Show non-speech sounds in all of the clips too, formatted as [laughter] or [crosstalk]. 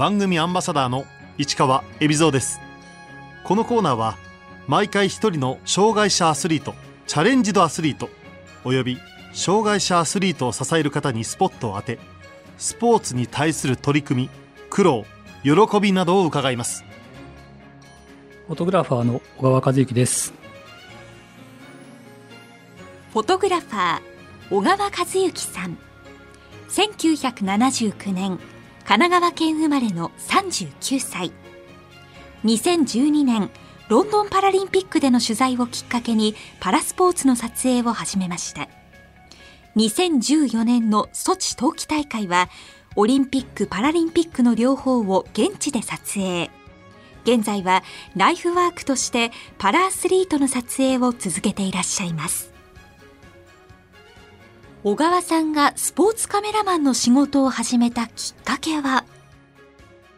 番組アンバサダーの市川恵比蔵です。このコーナーは毎回一人の障害者アスリートチャレンジドアスリートおよび障害者アスリートを支える方にスポットを当てスポーツに対する取り組み苦労喜びなどを伺います。フォトグラファーの小川和之です。フォトグラファー小川和之さん。1979年神奈川県生まれの39歳。2012年ロンドンパラリンピックでの取材をきっかけにパラスポーツの撮影を始めました。2014年のソチ冬季大会はオリンピック・パラリンピックの両方を現地で撮影。現在はライフワークとしてパラアスリートの撮影を続けていらっしゃいます。小川さんがスポーツカメラマンの仕事を始めたきっかけは？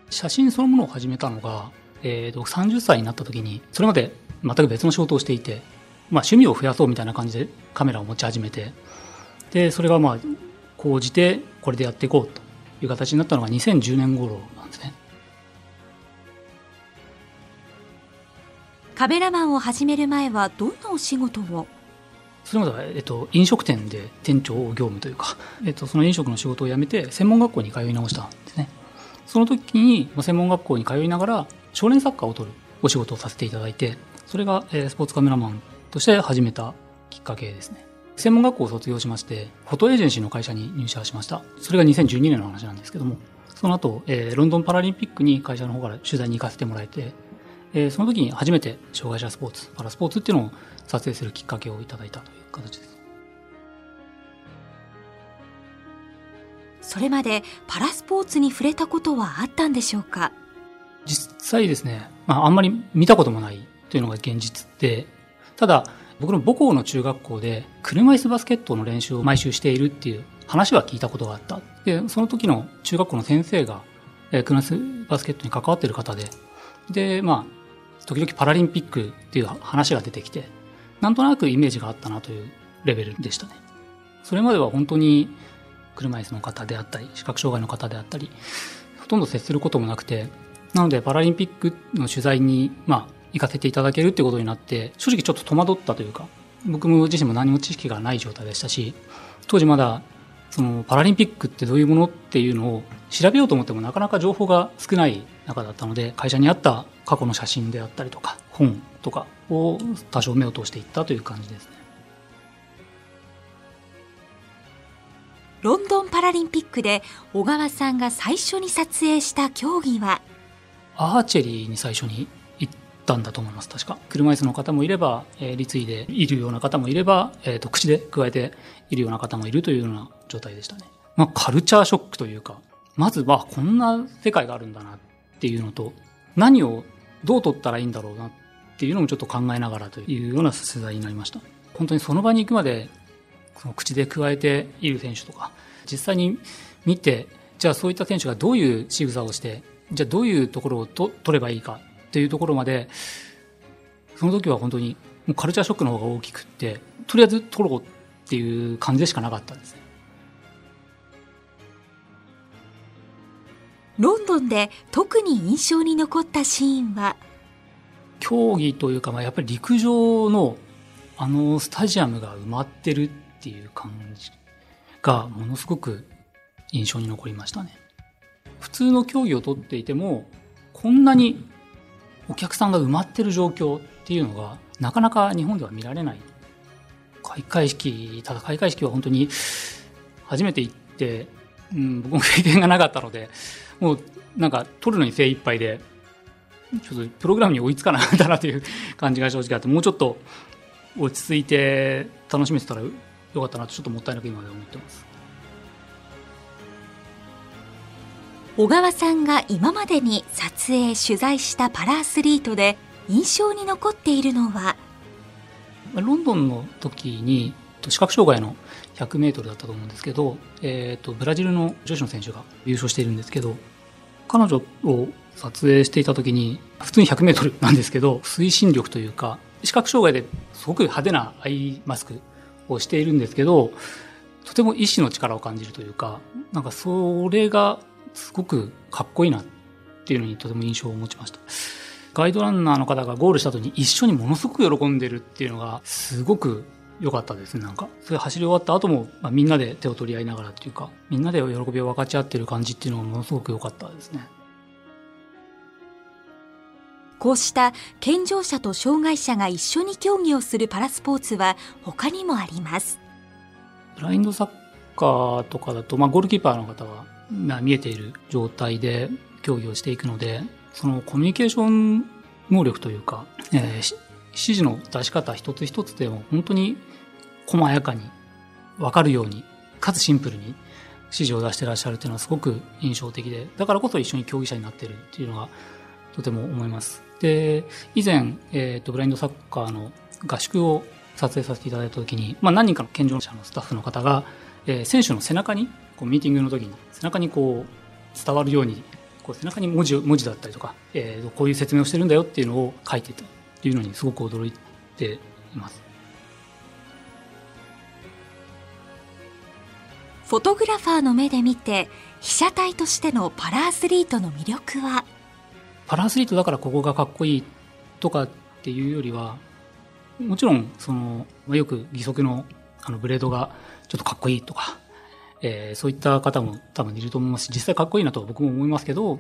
写真そのものを始めたのが、えー、と30歳になった時にそれまで全く別の仕事をしていて、まあ、趣味を増やそうみたいな感じでカメラを持ち始めてでそれがまあ講じてこれでやっていこうという形になったのが2010年頃なんですね。カメラマンを始める前はどんなお仕事を？それまでは、えっと、飲食店で店長業務というか、えっと、その飲食の仕事を辞めて専門学校に通い直したんですね。その時に専門学校に通いながら少年サッカーを取るお仕事をさせていただいてそれが、えー、スポーツカメラマンとして始めたきっかけですね。専門学校を卒業しましてフォトエージェンシーの会社に入社しました。それが2012年の話なんですけどもその後、えー、ロンドンパラリンピックに会社の方から取材に行かせてもらえて、えー、その時に初めて障害者スポーツパラスポーツっていうのを撮影するきっかけをいただいたという形です。それまでパラスポーツに触れたことはあったんでしょうか？実際ですね、まあ、あんまり見たこともないというのが現実で、ただ、僕の母校の中学校で車椅子バスケットの練習を毎週しているっていう話は聞いたことがあった。で、その時の中学校の先生が、え車椅子バスケットに関わっている方で、で、まあ、時々パラリンピックっていう話が出てきて、なんとなくイメージがあったなというレベルでしたね。それまでは本当に車椅子の方であったり、視覚障害の方であったり、ほとんど接することもなくて、なのでパラリンピックの取材に、まあ、行かせていただけるってことになって、正直ちょっと戸惑ったというか、僕も自身も何も知識がない状態でしたし、当時まだ、そのパラリンピックってどういうものっていうのを調べようと思ってもなかなか情報が少ない中だったので、会社にあった過去の写真であったりとか、本とかを多少目を通していったという感じですね。ロンドンパラリンピックで小川さんが最初に撮影した競技は？アーチェリーに最初に行ったんだと思います。確か。車椅子の方もいれば、えー、立位でいるような方もいれば、えーと、口で加えているような方もいるというような状態でしたね、まあ、カルチャーショックというかまずはこんな世界があるんだなっていうのと何をどう撮ったらいいんだろうなっていうのもちょっと考えながらというような取材になりました。本当にその場に行くまでその口で加えている選手とか実際に見てじゃあそういった選手がどういう仕草をしてじゃあどういうところをと取ればいいかっていうところまでその時は本当にもうカルチャーショックの方が大きくってとりあえず取ろうっていう感じでしかなかったんですねロンドンで特に印象に残ったシーンは？競技というか、まあ、やっぱり陸上のあのスタジアムが埋まってるっていう感じがものすごく印象に残りましたね。普通の競技をとっていてもこんなにお客さんが埋まってる状況っていうのがなかなか日本では見られない。開会式ただ開会式は本当に初めて行って、うん、僕も経験がなかったのでもうなんか撮るのに精一杯でちょっとプログラムに追いつかなかったなという感じが正直あってもうちょっと落ち着いて楽しめてたらよかったなとちょっともったいなく今で思ってます。小川さんが今までに撮影取材したパラアスリートで印象に残っているのは？ロンドンの時に視覚障害の 100m だったと思うんですけど、えーと、ブラジルの女子の選手が優勝しているんですけど彼女を撮影していた時に普通に 100m なんですけど推進力というか視覚障害ですごく派手なアイマスクをしているんですけどとても意志の力を感じるというかなんかそれがすごくかっこいいなっっていうのにとても印象を持ちました。ガイドランナーの方がゴールした後に一緒にものすごく喜んでるっていうのがすごく良かったですね、なんか。それ走り終わった後も、まあ、みんなで手を取り合いながらっていうか、みんなで喜びを分かち合ってる感じっていうのがものすごく良かったですね。こうした健常者と障害者が一緒に競技をするパラスポーツは他にもあります。ブラインドサッカーとかだと、まあ、ゴールキーパーの方は、まあ、見えている状態で競技をしていくので、そのコミュニケーション能力というか、えー、指示の出し方一つ一つでも本当に細やかに分かるように、かつシンプルに指示を出してらっしゃるっていうのはすごく印象的で、だからこそ一緒に競技者になってるっていうのがとても思います。で、以前、えっ、ー、と、ブラインドサッカーの合宿を撮影させていただいたときに、まあ何人かの健常者のスタッフの方が、えー、選手の背中に、こうミーティングの時に背中にこう伝わるように、こう背中に文字文字だったりとか、えー、こういう説明をしてるんだよっていうのを書いてたっていうのにすごく驚いています。フォトグラファーの目で見て被写体としてのパラアスリートの魅力は？パラアスリートだからここがかっこいいとかっていうよりはもちろんそのよく義足のあのブレードがちょっとかっこいいとか、えー、そういった方も多分いると思いますし実際かっこいいなと僕も思いますけど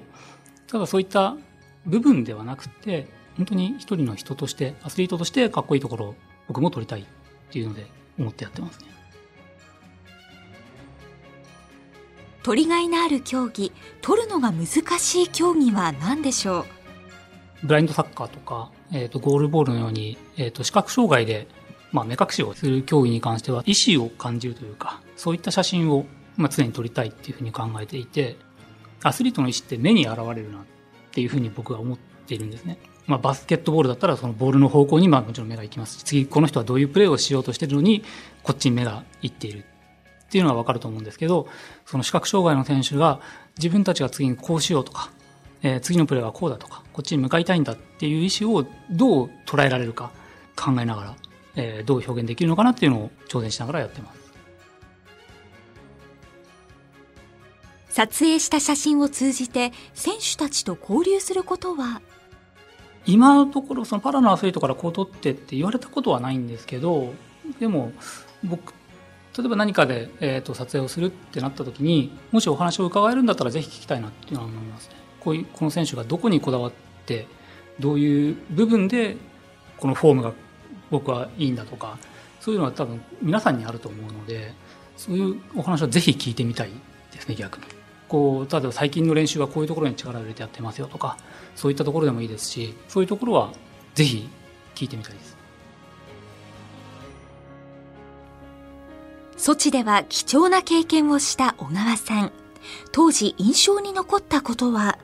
ただそういった部分ではなくて本当に一人の人としてアスリートとしてかっこいいところを僕も撮りたいっていうので思ってやってますね。取りがいのある競技取るのが難しい競技は何でしょう？ブラインドサッカーとか、えーと、ゴールボールのように、えーと、視覚障害で、まあ、目隠しをする競技に関しては意思を感じるというかそういった写真を、まあ、常に撮りたいっていうふうに考えていてアスリートの意思って目に現れるなっていうふうに僕は思っているんですね。まあ、バスケットボールだったらそのボールの方向にまあもちろん目が行きますし次この人はどういうプレーをしようとしてるのにこっちに目が行っているっていうのはわかると思うんですけど、その視覚障害の選手が自分たちが次にこうしようとか、えー、次のプレーはこうだとか、こっちに向かいたいんだっていう意思をどう捉えられるか考えながら、えー、どう表現できるのかなっていうのを挑戦しながらやってます。撮影した写真を通じて選手たちと交流することは？今のところそのパラのアスリートからこう取ってって言われたことはないんですけどでも僕例えば何かで、えーと、撮影をするってなった時にもしお話を伺えるんだったらぜひ聞きたいなっていうのは思いますね。こういうこの選手がどこにこだわってどういう部分でこのフォームが僕はいいんだとかそういうのは多分皆さんにあると思うのでそういうお話はぜひ聞いてみたいですね逆に。こう例えば最近の練習はこういうところに力を入れてやってますよとかそういったところでもいいですしそういうところはぜひ聞いてみたいです。ソチでは貴重な経験をした小川さん。当時印象に残ったことは？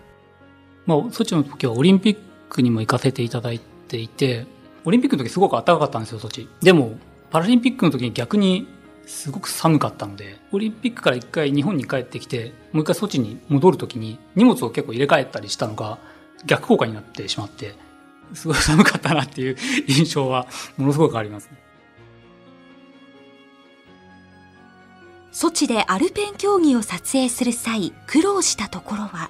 まあ、ソチの時はオリンピックにも行かせていただいていて、オリンピックの時すごく暖かかったんですよ、ソチ。でも、パラリンピックの時に逆にすごく寒かったので、オリンピックから一回日本に帰ってきて、もう一回ソチに戻る時に荷物を結構入れ替えたりしたのが逆効果になってしまって、すごい寒かったなっていう [laughs] 印象はものすごくありますね。ソチでアルペン競技を撮影する際、苦労したところは？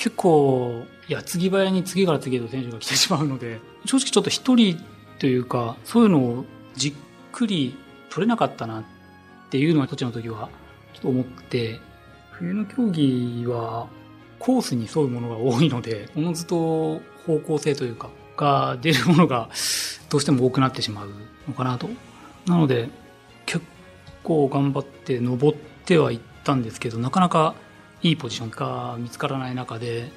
結構、矢継ぎ早に次から次へと選手が来てしまうので、[laughs] 正直ちょっと一人というか、そういうのをじっくり取れなかったなっていうのは、ソチの時はちょっと思って、冬の競技はコースに沿うものが多いので、[laughs] おのずと方向性というか、が出るものがどうしても多くなってしまうのかなと。なので、結構頑張って登ってはいったんですけどなかなかいいポジションが見つからない中で、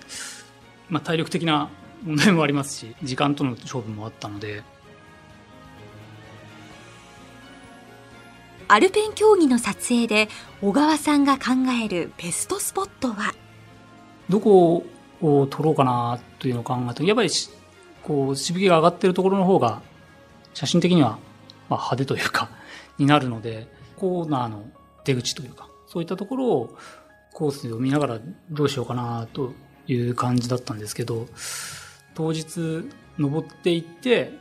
まあ、体力的な問題もありますし時間との勝負もあったので。アルペン競技の撮影で小川さんが考えるベストスポットは？どこを撮ろうかなというのを考えてやっぱりこうしぶきが上がってるところの方が写真的にはまあ派手というかになるのでコーナーの出口というか、そういったところをコースを見ながらどうしようかなという感じだったんですけど、当日登っていって、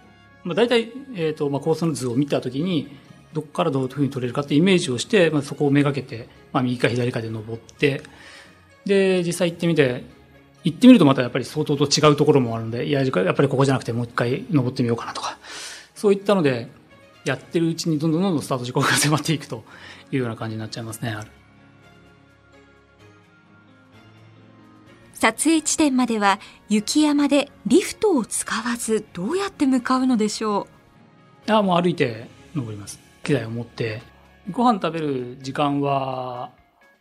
まあ、大体、えっ、ー、と、まあ、コースの図を見たときに、どこからどういうふうに取れるかってイメージをして、まあ、そこをめがけて、まあ、右か左かで登って、で、実際行ってみて、行ってみるとまたやっぱり相当と違うところもあるので、いや、やっぱりここじゃなくてもう一回登ってみようかなとか、そういったので、やってるうちにどんどんどんどんスタート時刻が迫っていくというような感じになっちゃいますね。撮影地点までは雪山でリフトを使わずどうやって向かうのでしょう？いや、もう歩いて登ります。機材を持って。ご飯食べる時間は、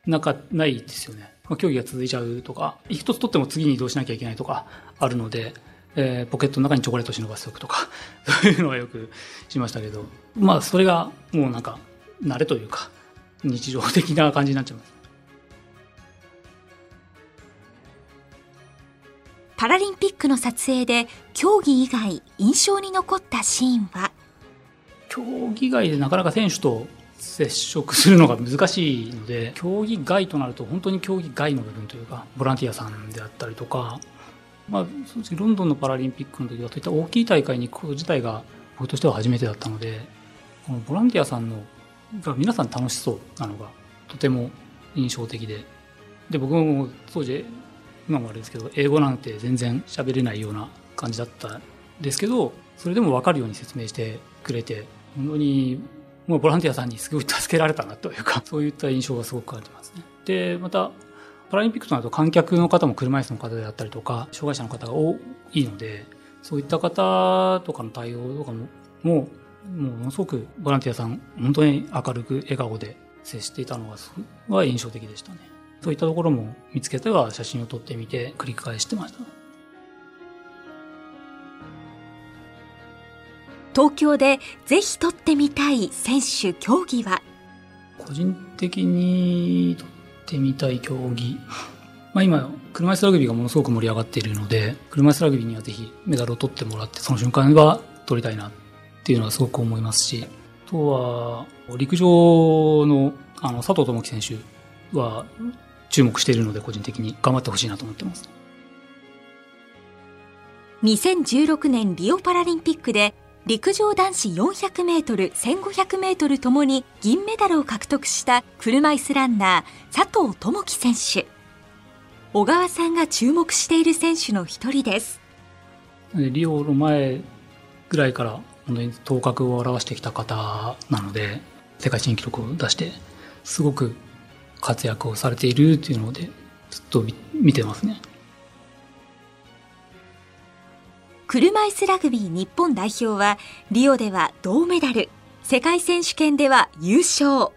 なか、ないですよね。まあ、競技が続いちゃうとか、一つ取っても次に移動しなきゃいけないとかあるので、えー、ポケットの中にチョコレート忍ばせておくとか、[laughs] そういうのはよくしましたけど、まあそれがもうなんか、慣れというか、日常的な感じになっちゃいます。パラリンピックの撮影で競技以外印象に残ったシーンは？競技外でなかなか選手と接触するのが難しいので競技外となると本当に競技外の部分というかボランティアさんであったりとかまあ、ロンドンのパラリンピックの時はそういった大きい大会に行くこと自体が僕としては初めてだったのでこのボランティアさんのが皆さん楽しそうなのがとても印象的で。で僕も当時今もあれですけど英語なんて全然喋れないような感じだったんですけどそれでも分かるように説明してくれて本当にもうボランティアさんにすごい助けられたなというか [laughs] そういった印象がすごく感じますね。でまたパラリンピックとなると観客の方も車椅子の方であったりとか、障害者の方が多いので、そういった方とかの対応とかも、もう、ものすごくボランティアさん、本当に明るく笑顔で接していたのが、すごい印象的でしたね。そういったところも見つけては写真を撮ってみて繰り返してました。東京でぜひ撮ってみたい選手、競技は？個人的に撮ってみたい競技。[laughs] まあ今、車椅子ラグビーがものすごく盛り上がっているので、車椅子ラグビーにはぜひメダルを取ってもらって、その瞬間は取りたいなっていうのはすごく思いますし、あとは、陸上のあの佐藤智樹選手は注目しているので、個人的に頑張ってほしいなと思ってます。2016年リオパラリンピックで陸上男子400メートル、1500メートルともに銀メダルを獲得した車椅子ランナー佐藤智樹選手。小川さんが注目している選手の一人です。リオの前ぐらいから本当に頭角を現してきた方なので、世界新記録を出して、すごく活躍をされているっていうので、ずっと見てますね。車椅子ラグビー日本代表はリオでは銅メダル。世界選手権では優勝。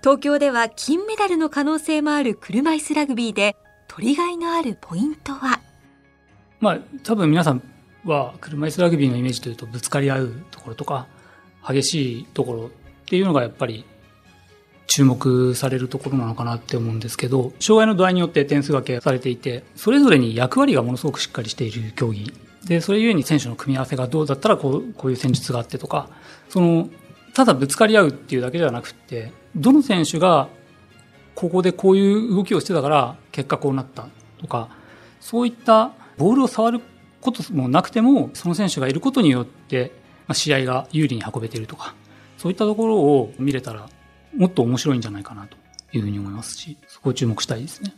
東京では金メダルの可能性もある車椅子ラグビーで取りがいのあるポイントは？まあ多分皆さんは車椅子ラグビーのイメージというとぶつかり合うところとか激しいところっていうのがやっぱり注目されるところなのかなって思うんですけど障害の度合いによって点数分けされていてそれぞれに役割がものすごくしっかりしている競技。で、それゆえに選手の組み合わせがどうだったらこう、こういう戦術があってとか、その、ただぶつかり合うっていうだけではなくて、どの選手がここでこういう動きをしてたから結果こうなったとか、そういったボールを触ることもなくても、その選手がいることによって、試合が有利に運べているとか、そういったところを見れたら、もっと面白いんじゃないかなというふうに思いますし、そこを注目したいですね。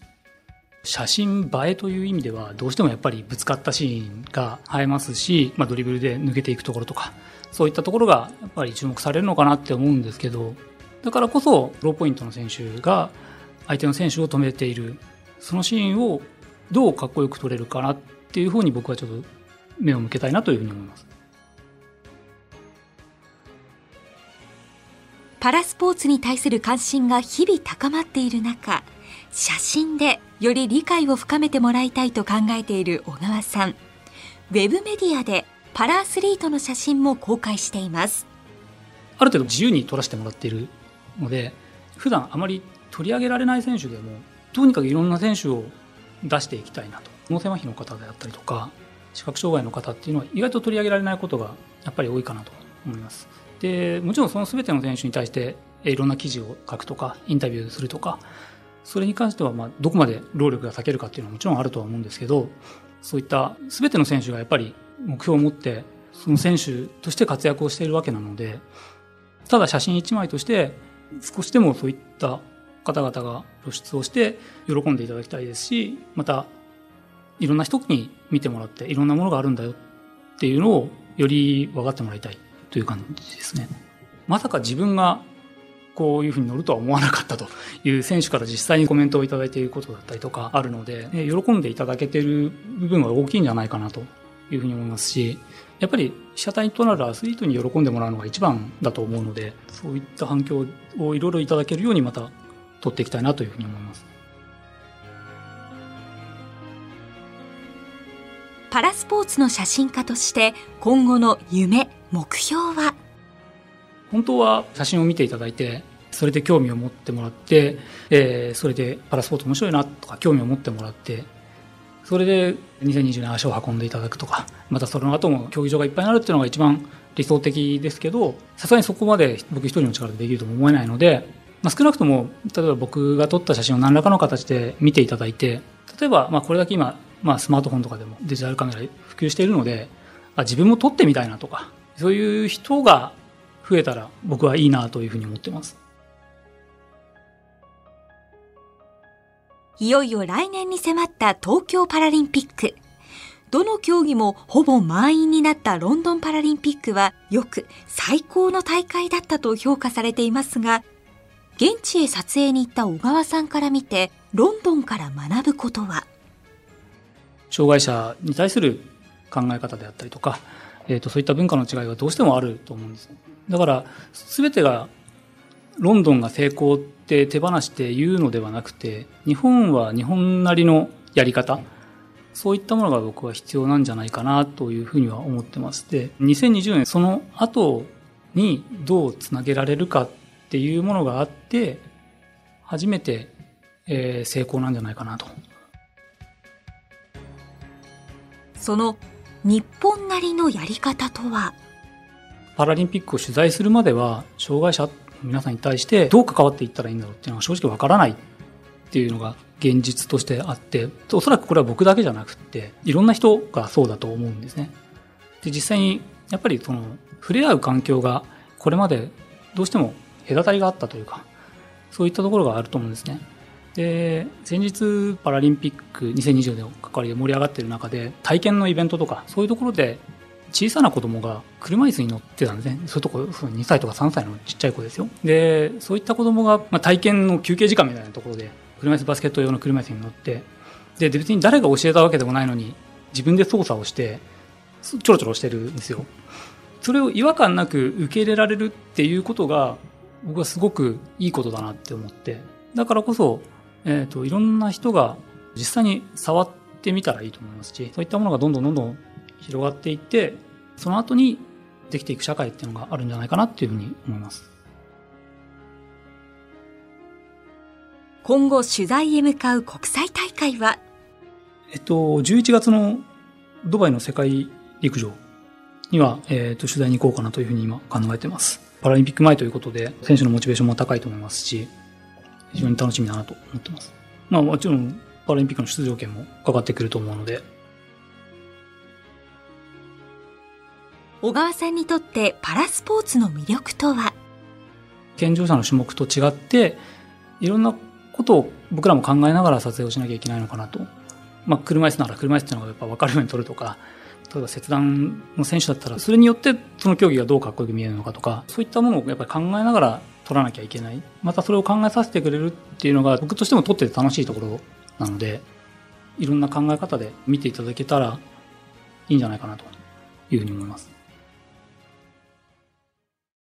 写真映えという意味ではどうしてもやっぱりぶつかったシーンが映えますし、まあ、ドリブルで抜けていくところとかそういったところがやっぱり注目されるのかなって思うんですけどだからこそローポイントの選手が相手の選手を止めているそのシーンをどうかっこよく撮れるかなっていうふうに僕はちょっと目を向けたいなというふうに思います。パラスポーツに対する関心が日々高まっている中写真でより理解を深めてもらいたいと考えている小川さん。ウェブメディアでパラアスリートの写真も公開しています。ある程度自由に撮らせてもらっているので普段あまり取り上げられない選手でもとにかくいろんな選手を出していきたいなと。脳性麻痺の方であったりとか視覚障害の方っていうのは意外と取り上げられないことがやっぱり多いかなと思います。でもちろんその全ての選手に対していろんな記事を書くとかインタビューするとかそれに関しては、まあ、どこまで労力が割けるかっていうのはもちろんあるとは思うんですけど、そういった全ての選手がやっぱり目標を持って、その選手として活躍をしているわけなので、ただ写真一枚として少しでもそういった方々が露出をして喜んでいただきたいですし、またいろんな人に見てもらって、いろんなものがあるんだよっていうのをより分かってもらいたい。という感じですね。まさか自分がこういうふうに乗るとは思わなかったという選手から実際にコメントをいただいていることだったりとかあるので、喜んでいただけてる部分は大きいんじゃないかなというふうに思いますし、やっぱり被写体となるアスリートに喜んでもらうのが一番だと思うので、そういった反響をいろいろいただけるようにまた取っていきたいなというふうに思います。パラスポーツの写真家として今後の夢、目標は？本当は写真を見ていただいて、それで興味を持ってもらって、えー、それでパラスポーツ面白いなとか興味を持ってもらって、それで2020年足を運んでいただくとか、またその後も競技場がいっぱいになるっていうのが一番理想的ですけど、さすがにそこまで僕一人の力でできるとも思えないので、まあ、少なくとも、例えば僕が撮った写真を何らかの形で見ていただいて、例えば、まあ、これだけ今、まあ、スマートフォンとかでもデジタルカメラ普及しているので、あ自分も撮ってみたいなとか、そういう人が増えたら僕はいいなというふうに思ってます。いよいよ来年に迫った東京パラリンピック。どの競技もほぼ満員になったロンドンパラリンピックはよく最高の大会だったと評価されていますが、現地へ撮影に行った小川さんから見て、ロンドンから学ぶことは？障害者に対する考え方であったりとか、えーと、そういった文化の違いはどうしてもあると思うんですだから全てがロンドンが成功って手放して言うのではなくて日本は日本なりのやり方そういったものが僕は必要なんじゃないかなというふうには思ってますで2020年その後にどうつなげられるかっていうものがあって初めて、えー、成功なんじゃないかなと。その日本なりのやり方とは？パラリンピックを取材するまでは障害者の皆さんに対してどう関わっていったらいいんだろうっていうのは正直わからない。っていうのが現実としてあっておそらくこれは僕だけじゃなくっていろんな人がそうだと思うんですね。で実際にやっぱりその触れ合う環境がこれまでどうしても隔たりがあったというかそういったところがあると思うんですね。で先日パラリンピック2020年の関わりで盛り上がってる中で体験のイベントとかそういうところで小さな子供が車椅子に乗ってたんですね。そういうとこ、2歳とか3歳のちっちゃい子ですよ。で、そういった子供が、まあ、体験の休憩時間みたいなところで、車椅子バスケット用の車椅子に乗って、で、別に誰が教えたわけでもないのに、自分で操作をして、ちょろちょろしてるんですよ。それを違和感なく受け入れられるっていうことが、僕はすごくいいことだなって思って、だからこそ、えっ、ー、と、いろんな人が実際に触ってみたらいいと思いますし、そういったものがどんどんどんどん広がっていって、その後にできていく社会っていうのがあるんじゃないかなっていうふうに思います。今後取材へ向かう国際大会は？えっと、11月のドバイの世界陸上には、えっと、取材に行こうかなというふうに今考えてます。パラリンピック前ということで、選手のモチベーションも高いと思いますし、非常に楽しみだなと思ってます。まあもちろんパラリンピックの出場権もかかってくると思うので。小川さんにとってパラスポーツの魅力とは？健常者の種目と違って、いろんなことを僕らも考えながら撮影をしなきゃいけないのかなと。まあ車椅子なら車椅子っていうのがやっぱ分かるように撮るとか、例えば切断の選手だったら、それによってその競技がどうかっこよく見えるのかとか、そういったものをやっぱり考えながら取らなきゃいけない。またそれを考えさせてくれるっていうのが僕としても撮ってて楽しいところなので、いろんな考え方で見ていただけたらいいんじゃないかなというふうに思います。